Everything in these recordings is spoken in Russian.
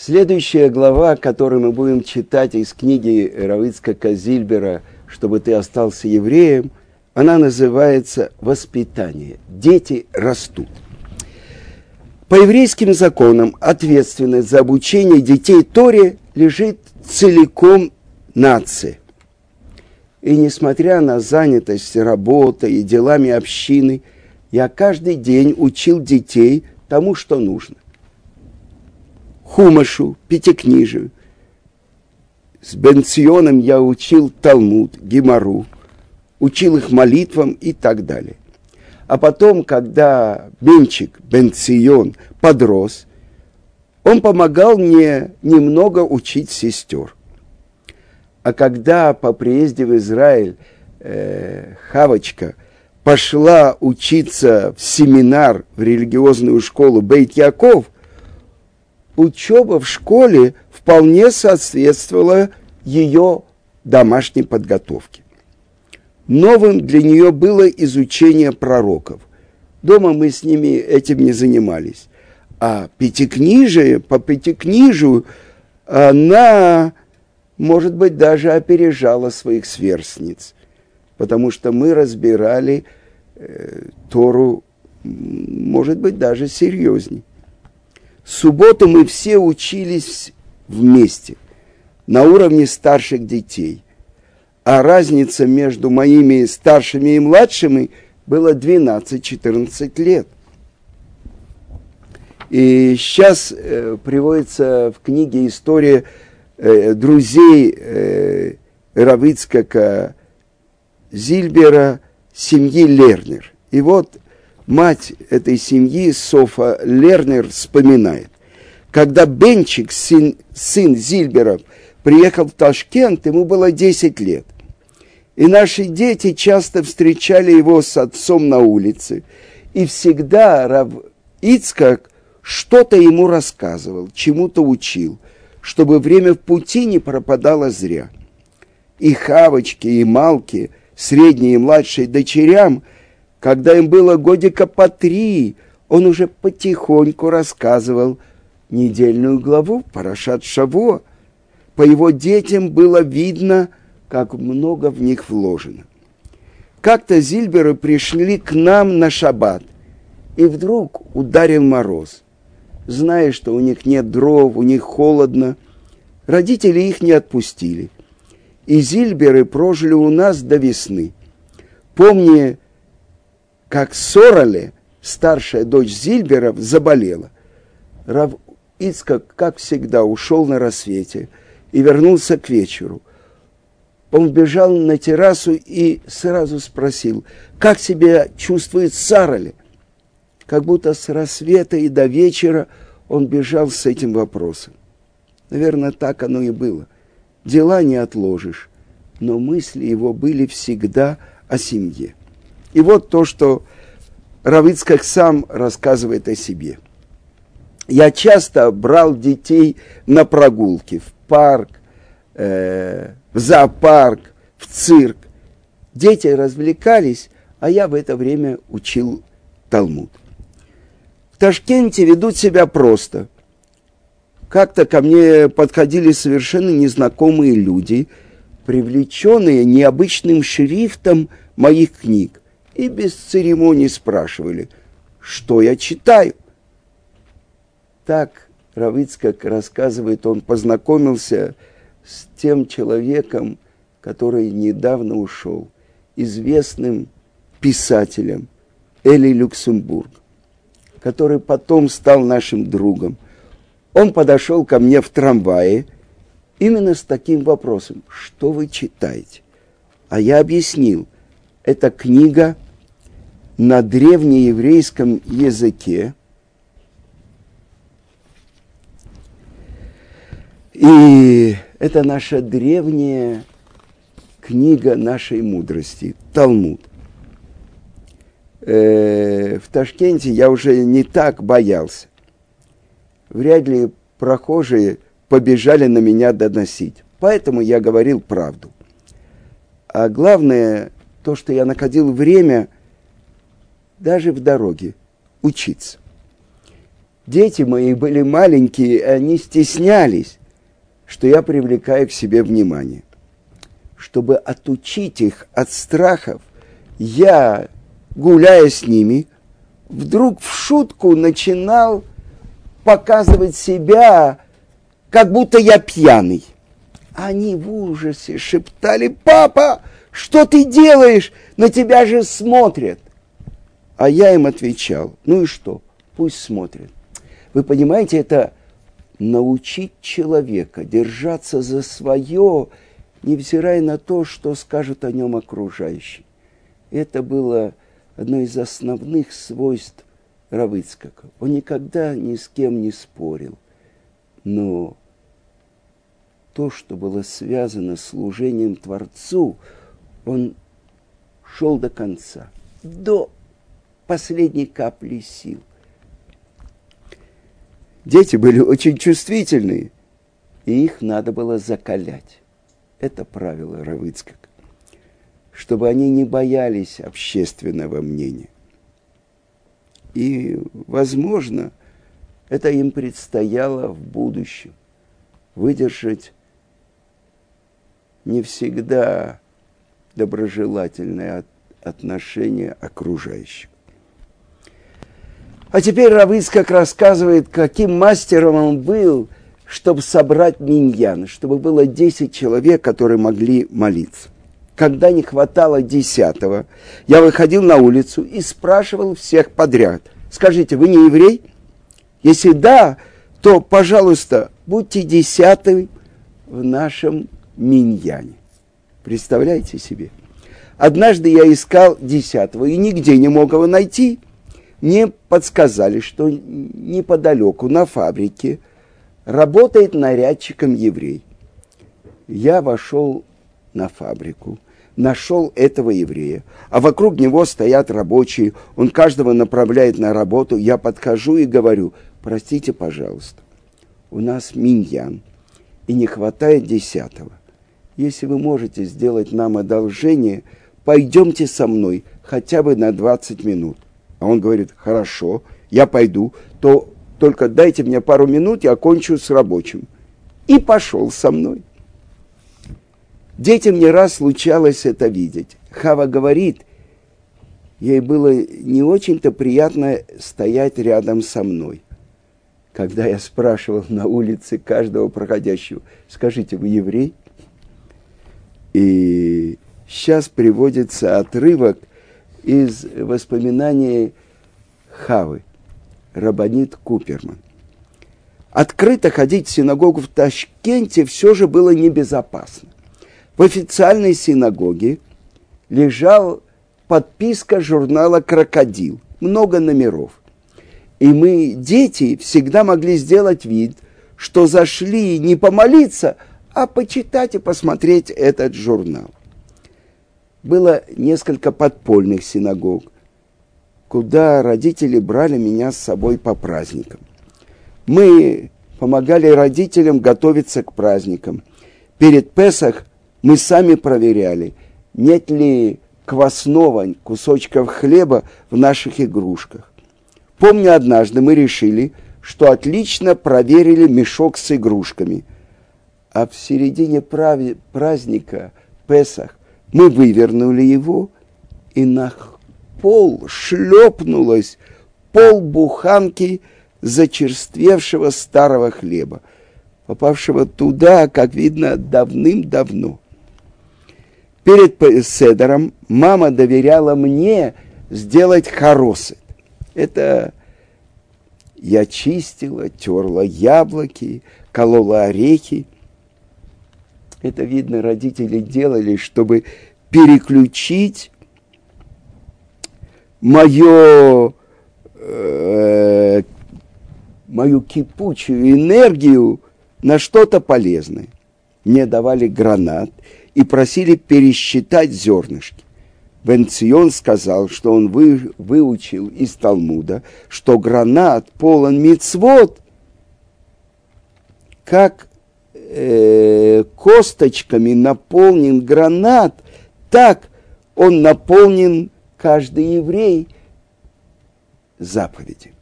Следующая глава, которую мы будем читать из книги Равицка Казильбера «Чтобы ты остался евреем», она называется «Воспитание». Дети растут. По еврейским законам ответственность за обучение детей Торе лежит целиком нации. И несмотря на занятость работой и делами общины, я каждый день учил детей тому, что нужно хумашу, пятикнижию. С Бенционом я учил Талмуд, Гимару, учил их молитвам и так далее. А потом, когда Бенчик, Бенцион, подрос, он помогал мне немного учить сестер. А когда по приезде в Израиль э, Хавочка пошла учиться в семинар, в религиозную школу Бейт Яков – учеба в школе вполне соответствовала ее домашней подготовке. Новым для нее было изучение пророков. Дома мы с ними этим не занимались. А пятикнижие, по пятикнижию она, может быть, даже опережала своих сверстниц. Потому что мы разбирали э, Тору, может быть, даже серьезней субботу мы все учились вместе, на уровне старших детей. А разница между моими старшими и младшими была 12-14 лет. И сейчас э, приводится в книге история э, друзей э, Равицкака Зильбера семьи Лернер. И вот мать этой семьи, Софа Лернер, вспоминает. Когда Бенчик, сын, сын Зильберов, приехал в Ташкент, ему было 10 лет. И наши дети часто встречали его с отцом на улице. И всегда Рав Ицкак что-то ему рассказывал, чему-то учил, чтобы время в пути не пропадало зря. И Хавочки, и Малки, средние и младшие дочерям – когда им было годика по три, он уже потихоньку рассказывал недельную главу Парашат Шаво. По его детям было видно, как много в них вложено. Как-то Зильберы пришли к нам на шаббат, и вдруг ударил мороз. Зная, что у них нет дров, у них холодно, родители их не отпустили. И Зильберы прожили у нас до весны. Помня как Сорале, старшая дочь Зильберов, заболела. Рав Ицкак, как всегда, ушел на рассвете и вернулся к вечеру. Он бежал на террасу и сразу спросил, как себя чувствует Сарали. Как будто с рассвета и до вечера он бежал с этим вопросом. Наверное, так оно и было. Дела не отложишь, но мысли его были всегда о семье. И вот то, что Равицкак сам рассказывает о себе. Я часто брал детей на прогулки в парк, э, в зоопарк, в цирк. Дети развлекались, а я в это время учил Талмуд. В Ташкенте ведут себя просто. Как-то ко мне подходили совершенно незнакомые люди, привлеченные необычным шрифтом моих книг и без церемоний спрашивали, что я читаю. Так Равицкак рассказывает, он познакомился с тем человеком, который недавно ушел, известным писателем Эли Люксембург, который потом стал нашим другом. Он подошел ко мне в трамвае именно с таким вопросом, что вы читаете? А я объяснил, это книга на древнееврейском языке. И это наша древняя книга нашей мудрости, Талмуд. Э, в Ташкенте я уже не так боялся. Вряд ли прохожие побежали на меня доносить. Поэтому я говорил правду. А главное, то, что я находил время – даже в дороге, учиться. Дети мои были маленькие, и они стеснялись, что я привлекаю к себе внимание. Чтобы отучить их от страхов, я, гуляя с ними, вдруг в шутку начинал показывать себя, как будто я пьяный. Они в ужасе шептали, папа, что ты делаешь? На тебя же смотрят. А я им отвечал, ну и что, пусть смотрят. Вы понимаете, это научить человека держаться за свое, невзирая на то, что скажут о нем окружающие. Это было одно из основных свойств Равыцкака. Он никогда ни с кем не спорил. Но то, что было связано с служением Творцу, он шел до конца, до последней капли сил. Дети были очень чувствительные, и их надо было закалять. Это правило Равыцкак чтобы они не боялись общественного мнения. И, возможно, это им предстояло в будущем выдержать не всегда доброжелательное отношение окружающих. А теперь Равыц как рассказывает, каким мастером он был, чтобы собрать миньян, чтобы было 10 человек, которые могли молиться когда не хватало десятого, я выходил на улицу и спрашивал всех подряд. Скажите, вы не еврей? Если да, то, пожалуйста, будьте десятым в нашем миньяне. Представляете себе? Однажды я искал десятого и нигде не мог его найти. Мне подсказали, что неподалеку на фабрике работает нарядчиком еврей. Я вошел на фабрику – нашел этого еврея, а вокруг него стоят рабочие, он каждого направляет на работу, я подхожу и говорю, простите, пожалуйста, у нас миньян, и не хватает десятого. Если вы можете сделать нам одолжение, пойдемте со мной хотя бы на 20 минут. А он говорит, хорошо, я пойду, то только дайте мне пару минут, я окончу с рабочим. И пошел со мной. Детям не раз случалось это видеть. Хава говорит, ей было не очень-то приятно стоять рядом со мной. Когда я спрашивал на улице каждого проходящего, скажите, вы еврей? И сейчас приводится отрывок из воспоминаний Хавы, Рабанит Куперман. Открыто ходить в синагогу в Ташкенте все же было небезопасно в официальной синагоге лежал подписка журнала «Крокодил», много номеров. И мы, дети, всегда могли сделать вид, что зашли не помолиться, а почитать и посмотреть этот журнал. Было несколько подпольных синагог, куда родители брали меня с собой по праздникам. Мы помогали родителям готовиться к праздникам. Перед Песах мы сами проверяли, нет ли квасного кусочков хлеба в наших игрушках. Помню, однажды мы решили, что отлично проверили мешок с игрушками. А в середине праздника, Песах, мы вывернули его, и на пол шлепнулось пол буханки зачерствевшего старого хлеба, попавшего туда, как видно, давным-давно перед Седером мама доверяла мне сделать хоросет. Это я чистила, терла яблоки, колола орехи. Это, видно, родители делали, чтобы переключить мое, э, мою кипучую энергию на что-то полезное. Мне давали гранат – и просили пересчитать зернышки. Бенцион сказал, что он вы, выучил из Талмуда, что гранат полон мицвод, как э, косточками наполнен гранат, так он наполнен каждый еврей заповеди.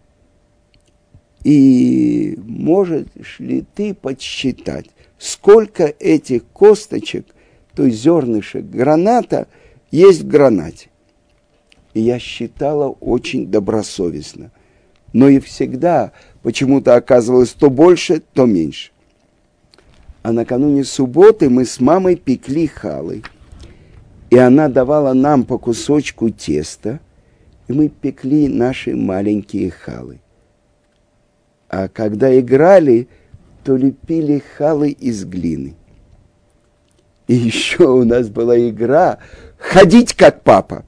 И можешь ли ты подсчитать, сколько этих косточек, то есть зернышек граната, есть в гранате? И я считала очень добросовестно. Но и всегда почему-то оказывалось то больше, то меньше. А накануне субботы мы с мамой пекли халы. И она давала нам по кусочку теста, и мы пекли наши маленькие халы. А когда играли, то лепили халы из глины. И еще у нас была игра «Ходить как папа».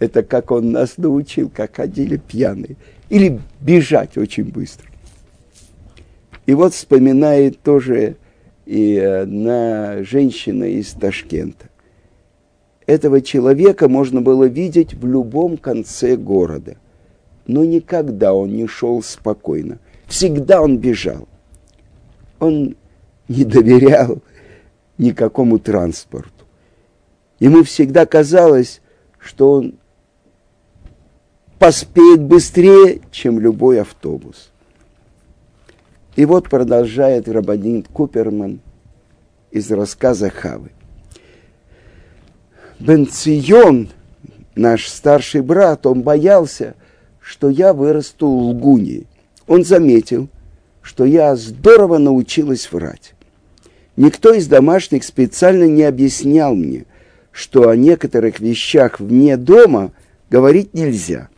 Это как он нас научил, как ходили пьяные. Или бежать очень быстро. И вот вспоминает тоже и одна женщина из Ташкента. Этого человека можно было видеть в любом конце города. Но никогда он не шел спокойно. Всегда он бежал. Он не доверял никакому транспорту. Ему всегда казалось, что он поспеет быстрее, чем любой автобус. И вот продолжает Рабанин Куперман из рассказа Хавы. Бенцион, наш старший брат, он боялся, что я вырасту лгуньей. Он заметил, что я здорово научилась врать. Никто из домашних специально не объяснял мне, что о некоторых вещах вне дома говорить нельзя –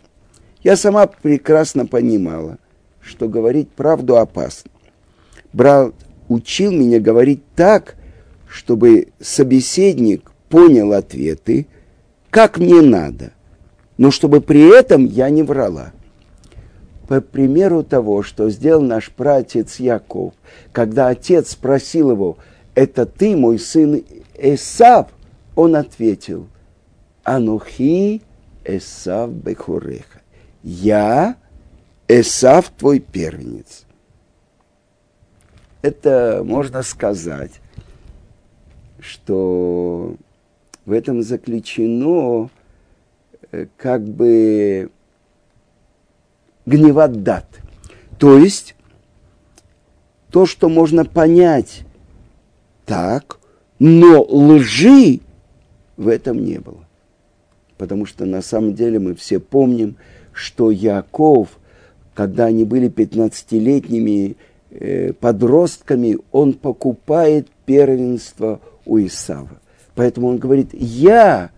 я сама прекрасно понимала, что говорить правду опасно. Брат учил меня говорить так, чтобы собеседник понял ответы, как мне надо, но чтобы при этом я не врала. По примеру того, что сделал наш праотец Яков, когда отец спросил его, «Это ты, мой сын Эсав?» Он ответил, «Анухи Эсав Бехуреха» я Эсав твой первенец. Это можно сказать, что в этом заключено э, как бы гневат дат. То есть то, что можно понять так, но лжи в этом не было. Потому что на самом деле мы все помним, что Яков, когда они были 15-летними э, подростками, он покупает первенство у Исава. Поэтому он говорит, я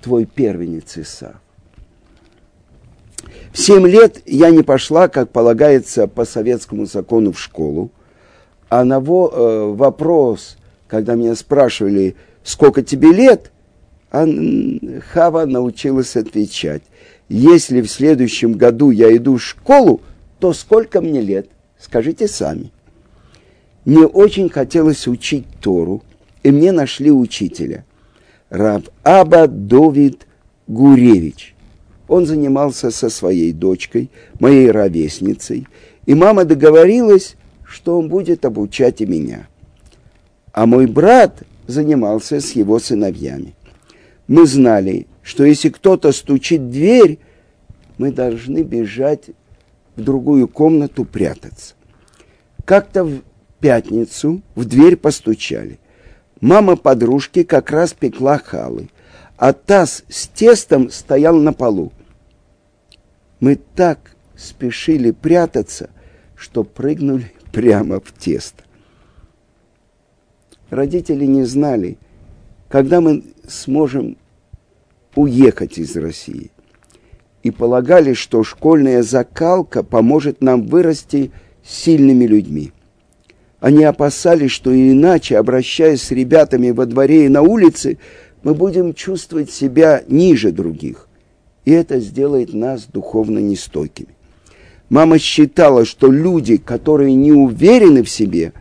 твой первенец Исав. В семь лет я не пошла, как полагается по советскому закону, в школу. А на во, э, вопрос, когда меня спрашивали, сколько тебе лет, Хава научилась отвечать если в следующем году я иду в школу, то сколько мне лет? Скажите сами. Мне очень хотелось учить Тору, и мне нашли учителя. Рав Аба Довид Гуревич. Он занимался со своей дочкой, моей ровесницей, и мама договорилась, что он будет обучать и меня. А мой брат занимался с его сыновьями. Мы знали, что если кто-то стучит в дверь, мы должны бежать в другую комнату прятаться. Как-то в пятницу в дверь постучали. Мама подружки как раз пекла халы, а таз с тестом стоял на полу. Мы так спешили прятаться, что прыгнули прямо в тесто. Родители не знали, когда мы сможем уехать из России. И полагали, что школьная закалка поможет нам вырасти сильными людьми. Они опасались, что иначе, обращаясь с ребятами во дворе и на улице, мы будем чувствовать себя ниже других. И это сделает нас духовно нестойкими. Мама считала, что люди, которые не уверены в себе,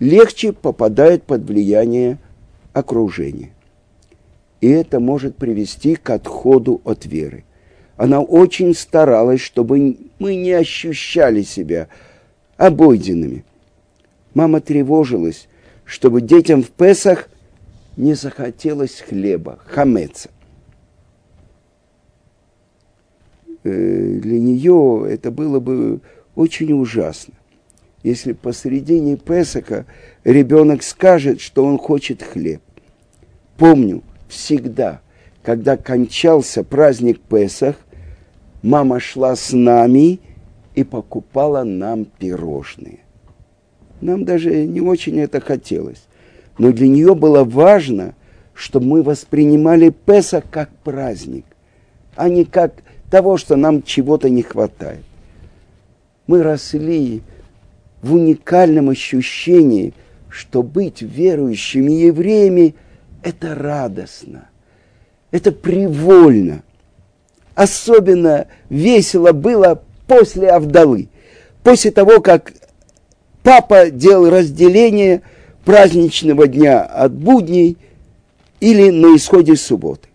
легче попадают под влияние окружения и это может привести к отходу от веры. Она очень старалась, чтобы мы не ощущали себя обойденными. Мама тревожилась, чтобы детям в Песах не захотелось хлеба, хамеца. Э, для нее это было бы очень ужасно, если посредине Песака ребенок скажет, что он хочет хлеб. Помню, всегда, когда кончался праздник Песах, мама шла с нами и покупала нам пирожные. Нам даже не очень это хотелось. Но для нее было важно, чтобы мы воспринимали Песах как праздник, а не как того, что нам чего-то не хватает. Мы росли в уникальном ощущении, что быть верующими евреями – это радостно, это привольно. Особенно весело было после Авдалы, после того, как папа делал разделение праздничного дня от будней или на исходе субботы.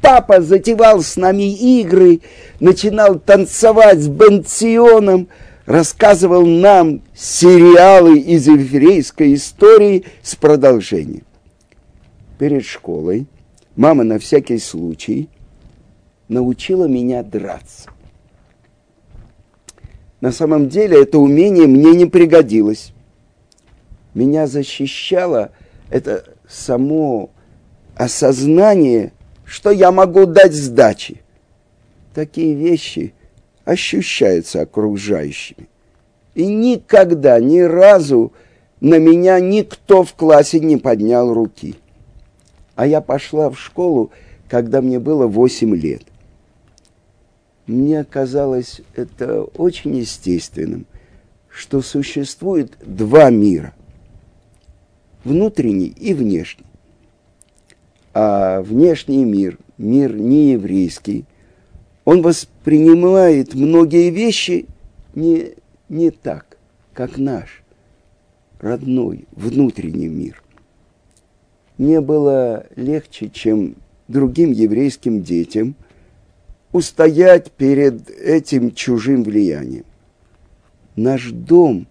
Папа затевал с нами игры, начинал танцевать с Бенционом, рассказывал нам сериалы из еврейской истории с продолжением. Перед школой мама на всякий случай научила меня драться. На самом деле это умение мне не пригодилось. Меня защищало это само осознание – что я могу дать сдачи. Такие вещи ощущаются окружающими. И никогда, ни разу на меня никто в классе не поднял руки. А я пошла в школу, когда мне было 8 лет. Мне казалось это очень естественным, что существует два мира. Внутренний и внешний а внешний мир, мир нееврейский, он воспринимает многие вещи не, не так, как наш родной внутренний мир. Мне было легче, чем другим еврейским детям, устоять перед этим чужим влиянием. Наш дом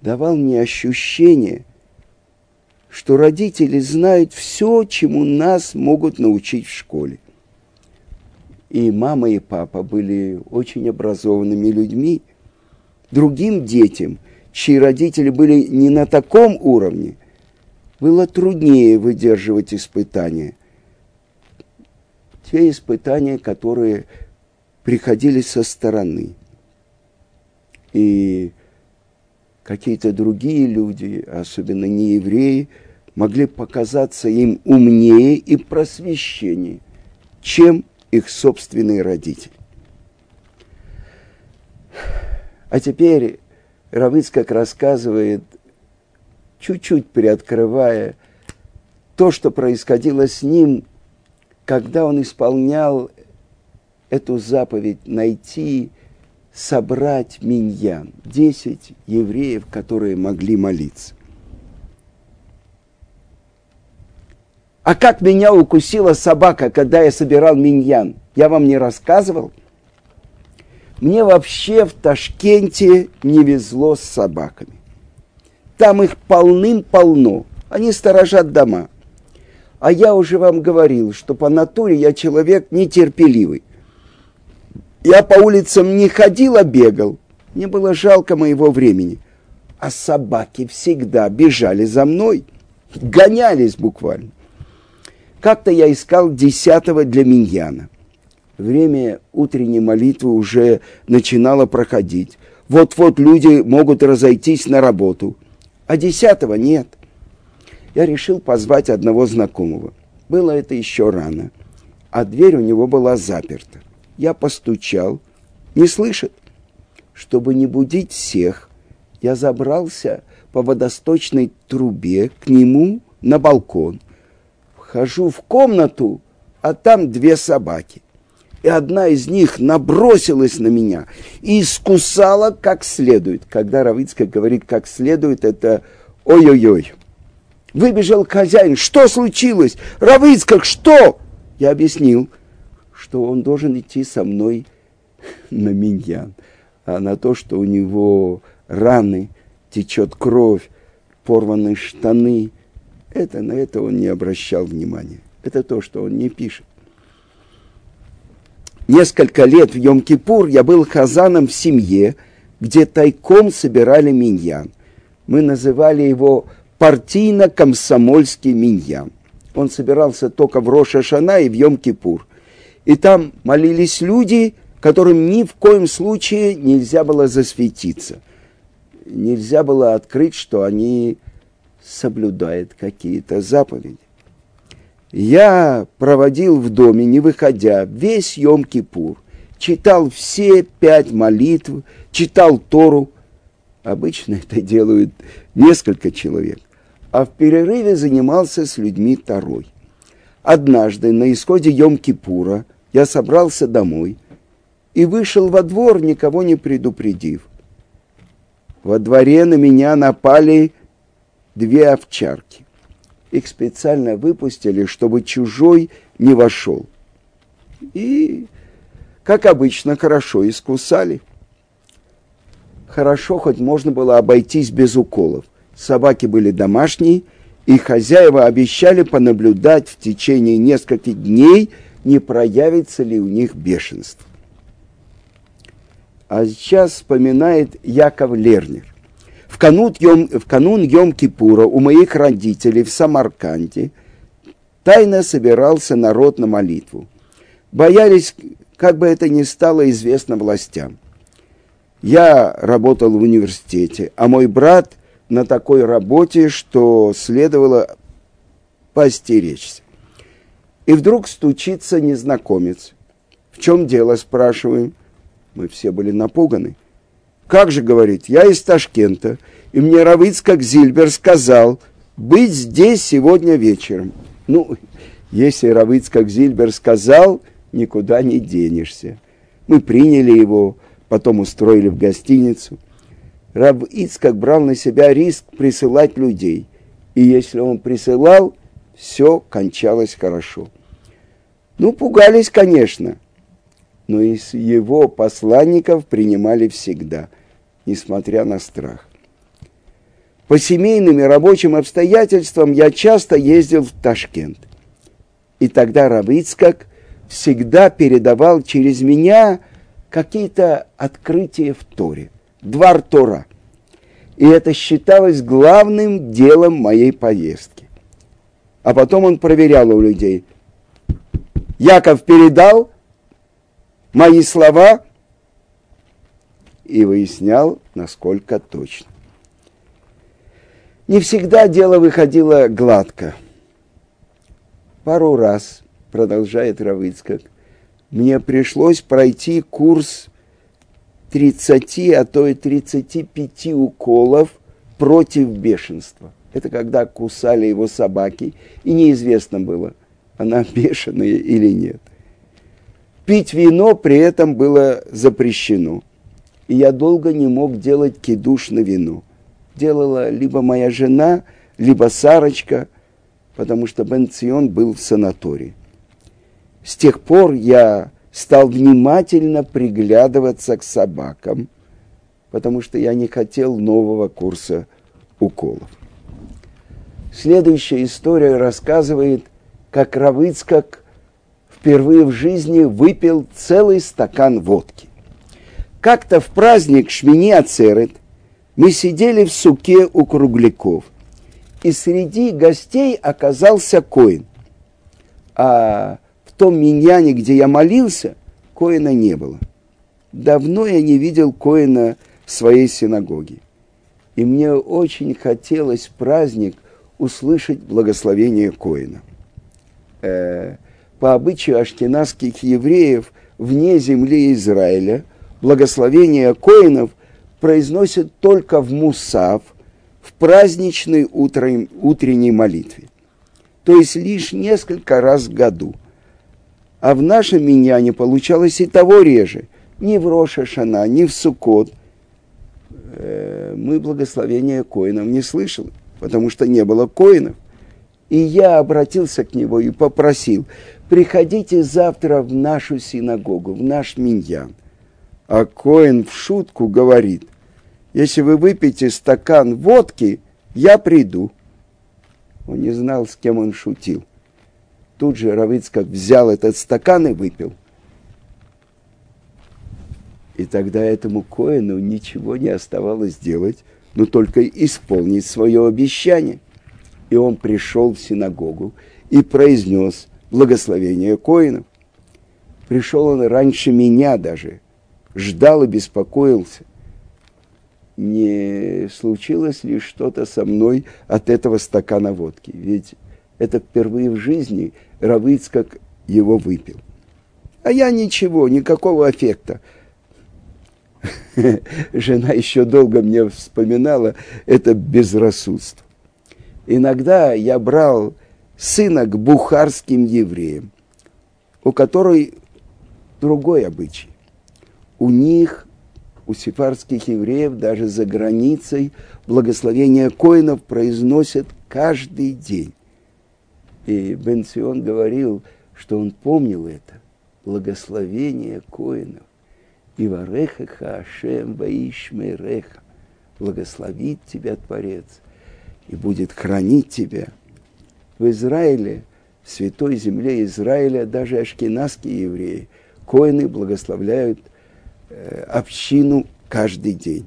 давал мне ощущение – что родители знают все, чему нас могут научить в школе. И мама и папа были очень образованными людьми. Другим детям, чьи родители были не на таком уровне, было труднее выдерживать испытания. Те испытания, которые приходили со стороны. И какие-то другие люди, особенно не евреи, могли показаться им умнее и просвещеннее, чем их собственные родители. А теперь Равыцкак рассказывает, чуть-чуть приоткрывая то, что происходило с ним, когда он исполнял эту заповедь найти, собрать миньян, десять евреев, которые могли молиться. А как меня укусила собака, когда я собирал миньян? Я вам не рассказывал? Мне вообще в Ташкенте не везло с собаками. Там их полным-полно. Они сторожат дома. А я уже вам говорил, что по натуре я человек нетерпеливый. Я по улицам не ходил, а бегал. Мне было жалко моего времени. А собаки всегда бежали за мной. Гонялись буквально. Как-то я искал десятого для миньяна. Время утренней молитвы уже начинало проходить. Вот-вот люди могут разойтись на работу. А десятого нет. Я решил позвать одного знакомого. Было это еще рано. А дверь у него была заперта. Я постучал. Не слышит. Чтобы не будить всех, я забрался по водосточной трубе к нему на балкон Хожу в комнату, а там две собаки. И одна из них набросилась на меня и искусала как следует. Когда Равицкая говорит как следует, это ой-ой-ой. Выбежал хозяин. Что случилось? Равицкак, что? Я объяснил, что он должен идти со мной на миньян, а на то, что у него раны, течет кровь, порваны штаны, это, на это он не обращал внимания. Это то, что он не пишет. Несколько лет в Йом-Кипур я был хазаном в семье, где тайком собирали миньян. Мы называли его партийно-комсомольский миньян. Он собирался только в Роша Шана и в Йом-Кипур. И там молились люди, которым ни в коем случае нельзя было засветиться. Нельзя было открыть, что они соблюдают какие-то заповеди. Я проводил в доме, не выходя, весь Йом-Кипур. Читал все пять молитв, читал Тору. Обычно это делают несколько человек. А в перерыве занимался с людьми Торой. Однажды на исходе Йом-Кипура я собрался домой и вышел во двор, никого не предупредив. Во дворе на меня напали две овчарки. Их специально выпустили, чтобы чужой не вошел. И, как обычно, хорошо искусали. Хорошо, хоть можно было обойтись без уколов. Собаки были домашние, и хозяева обещали понаблюдать в течение нескольких дней, не проявится ли у них бешенство. А сейчас вспоминает Яков Лернер. В канун, Йом, в канун Йом-Кипура у моих родителей в Самарканде тайно собирался народ на молитву. Боялись, как бы это ни стало известно властям. Я работал в университете, а мой брат на такой работе, что следовало постеречься. И вдруг стучится незнакомец. В чем дело, спрашиваем. Мы все были напуганы. Как же, говорит, я из Ташкента, и мне Равицкак Зильбер сказал быть здесь сегодня вечером. Ну, если Равицкак Зильбер сказал, никуда не денешься. Мы приняли его, потом устроили в гостиницу. Раб Ицкак брал на себя риск присылать людей. И если он присылал, все кончалось хорошо. Ну, пугались, конечно, но из его посланников принимали всегда, несмотря на страх. По семейным и рабочим обстоятельствам я часто ездил в Ташкент. И тогда Равицкак всегда передавал через меня какие-то открытия в Торе, двор Тора. И это считалось главным делом моей поездки. А потом он проверял у людей. Яков передал мои слова и выяснял, насколько точно. Не всегда дело выходило гладко. Пару раз, продолжает Равыцкак, мне пришлось пройти курс 30, а то и 35 уколов против бешенства. Это когда кусали его собаки, и неизвестно было, она бешеная или нет. Пить вино при этом было запрещено. И я долго не мог делать кидуш на вино. Делала либо моя жена, либо Сарочка, потому что Бен Цион был в санатории. С тех пор я стал внимательно приглядываться к собакам, потому что я не хотел нового курса уколов. Следующая история рассказывает, как Равыцкак впервые в жизни выпил целый стакан водки. Как-то в праздник Шмини Ацерет мы сидели в суке у кругляков, и среди гостей оказался Коин. А том миньяне, где я молился, Коина не было. Давно я не видел Коина в своей синагоге. И мне очень хотелось праздник услышать благословение Коина. Э, по обычаю аштенасских евреев вне земли Израиля благословение Коинов произносят только в Мусав, в праздничной утренней молитве. То есть лишь несколько раз в году – а в нашем миньяне получалось и того реже. Ни в Роша Шана, ни в Сукот. Э, мы благословения коинов не слышали, потому что не было коинов. И я обратился к нему и попросил, приходите завтра в нашу синагогу, в наш миньян. А Коин в шутку говорит, если вы выпьете стакан водки, я приду. Он не знал, с кем он шутил. Тут же Равицкак взял этот стакан и выпил. И тогда этому Коину ничего не оставалось делать, но только исполнить свое обещание. И он пришел в синагогу и произнес благословение Коинов. Пришел он раньше меня даже, ждал и беспокоился. Не случилось ли что-то со мной от этого стакана водки? Ведь это впервые в жизни Равыцкак его выпил. А я ничего, никакого эффекта. Жена еще долго мне вспоминала это безрассудство. Иногда я брал сына к бухарским евреям, у которой другой обычай. У них, у сефарских евреев, даже за границей, благословение коинов произносят каждый день. И Бенцион говорил, что он помнил это, благословение коинов. И варехаха Ашем ваишмереха. Благословит тебя Творец и будет хранить тебя. В Израиле, в святой земле Израиля, даже ашкенадские евреи, коины благословляют э, общину каждый день.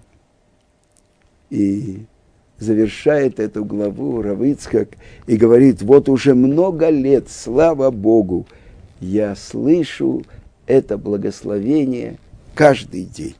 И завершает эту главу Равицкак и говорит, вот уже много лет, слава Богу, я слышу это благословение – каждый день.